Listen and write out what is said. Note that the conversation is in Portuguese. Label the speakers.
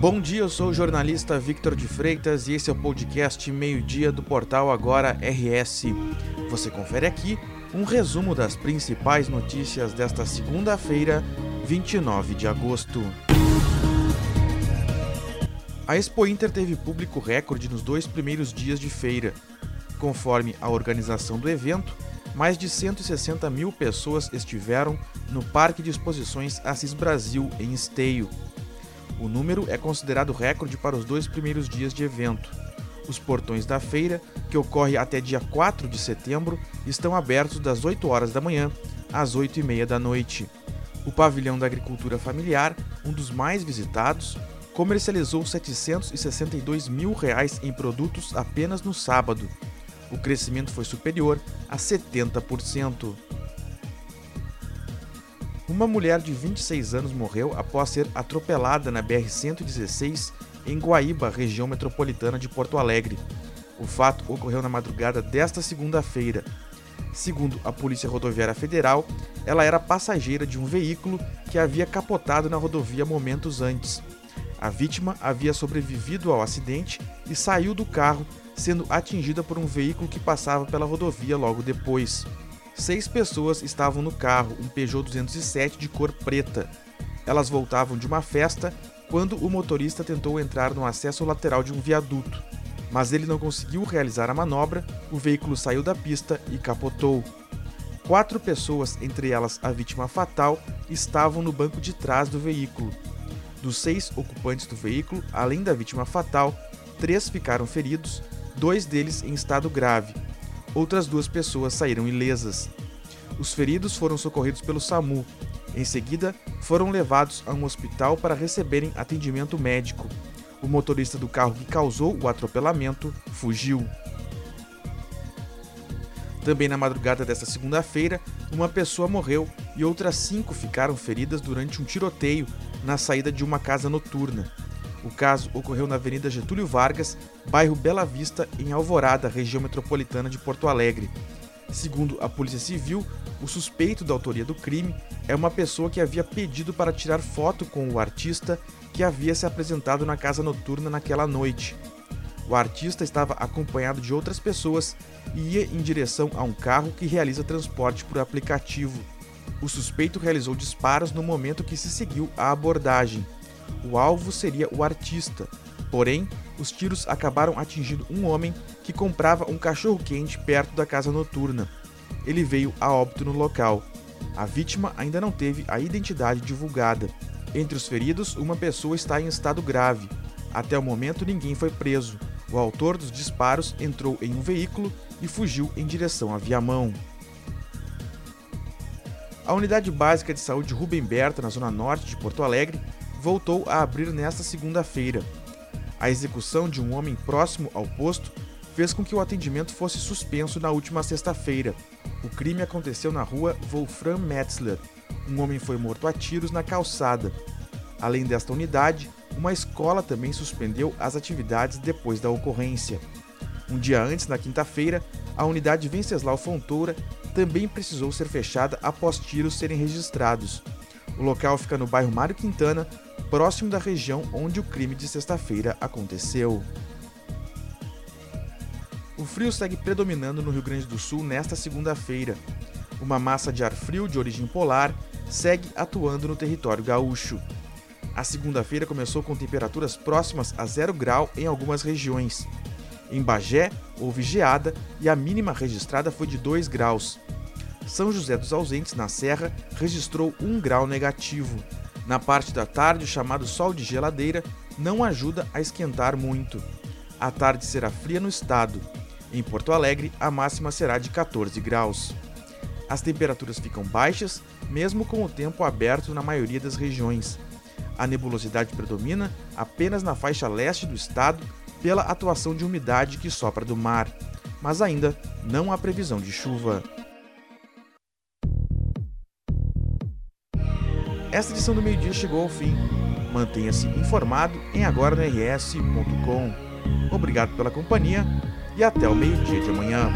Speaker 1: Bom dia, eu sou o jornalista Victor de Freitas e esse é o podcast Meio-Dia do portal Agora RS. Você confere aqui um resumo das principais notícias desta segunda-feira, 29 de agosto. A Expo Inter teve público recorde nos dois primeiros dias de feira. Conforme a organização do evento, mais de 160 mil pessoas estiveram no Parque de Exposições Assis Brasil, em Esteio. O número é considerado recorde para os dois primeiros dias de evento. Os portões da feira, que ocorre até dia 4 de setembro, estão abertos das 8 horas da manhã às 8 e meia da noite. O pavilhão da agricultura familiar, um dos mais visitados, comercializou 762 mil reais em produtos apenas no sábado. O crescimento foi superior a 70%. Uma mulher de 26 anos morreu após ser atropelada na BR-116 em Guaíba, região metropolitana de Porto Alegre. O fato ocorreu na madrugada desta segunda-feira. Segundo a Polícia Rodoviária Federal, ela era passageira de um veículo que havia capotado na rodovia momentos antes. A vítima havia sobrevivido ao acidente e saiu do carro, sendo atingida por um veículo que passava pela rodovia logo depois. Seis pessoas estavam no carro, um Peugeot 207 de cor preta. Elas voltavam de uma festa quando o motorista tentou entrar no acesso lateral de um viaduto. Mas ele não conseguiu realizar a manobra, o veículo saiu da pista e capotou. Quatro pessoas, entre elas a vítima fatal, estavam no banco de trás do veículo. Dos seis ocupantes do veículo, além da vítima fatal, três ficaram feridos, dois deles em estado grave outras duas pessoas saíram ilesas. Os feridos foram socorridos pelo SAMU. Em seguida, foram levados a um hospital para receberem atendimento médico. O motorista do carro que causou o atropelamento fugiu. Também na madrugada desta segunda-feira, uma pessoa morreu e outras cinco ficaram feridas durante um tiroteio na saída de uma casa noturna. O caso ocorreu na Avenida Getúlio Vargas, bairro Bela Vista, em Alvorada, região metropolitana de Porto Alegre. Segundo a Polícia Civil, o suspeito da autoria do crime é uma pessoa que havia pedido para tirar foto com o artista que havia se apresentado na casa noturna naquela noite. O artista estava acompanhado de outras pessoas e ia em direção a um carro que realiza transporte por aplicativo. O suspeito realizou disparos no momento que se seguiu a abordagem. O alvo seria o artista, porém, os tiros acabaram atingindo um homem que comprava um cachorro-quente perto da casa noturna. Ele veio a óbito no local. A vítima ainda não teve a identidade divulgada. Entre os feridos, uma pessoa está em estado grave. Até o momento, ninguém foi preso. O autor dos disparos entrou em um veículo e fugiu em direção a Viamão. A Unidade Básica de Saúde Rubem Berta, na zona norte de Porto Alegre, voltou a abrir nesta segunda-feira. A execução de um homem próximo ao posto fez com que o atendimento fosse suspenso na última sexta-feira. O crime aconteceu na rua Wolfram Metzler. Um homem foi morto a tiros na calçada. Além desta unidade, uma escola também suspendeu as atividades depois da ocorrência. Um dia antes, na quinta-feira, a unidade Venceslau Fontoura também precisou ser fechada após tiros serem registrados. O local fica no bairro Mário Quintana, próximo da região onde o crime de sexta-feira aconteceu. O frio segue predominando no Rio Grande do Sul nesta segunda-feira. Uma massa de ar frio de origem polar segue atuando no território gaúcho. A segunda-feira começou com temperaturas próximas a zero grau em algumas regiões. Em Bagé, houve geada e a mínima registrada foi de 2 graus. São José dos Ausentes, na Serra, registrou 1 grau negativo. Na parte da tarde, o chamado sol de geladeira não ajuda a esquentar muito. A tarde será fria no estado. Em Porto Alegre, a máxima será de 14 graus. As temperaturas ficam baixas, mesmo com o tempo aberto na maioria das regiões. A nebulosidade predomina apenas na faixa leste do estado pela atuação de umidade que sopra do mar, mas ainda não há previsão de chuva. Esta edição do meio-dia chegou ao fim. Mantenha-se informado em agora.rs.com. Obrigado pela companhia e até o meio-dia de amanhã.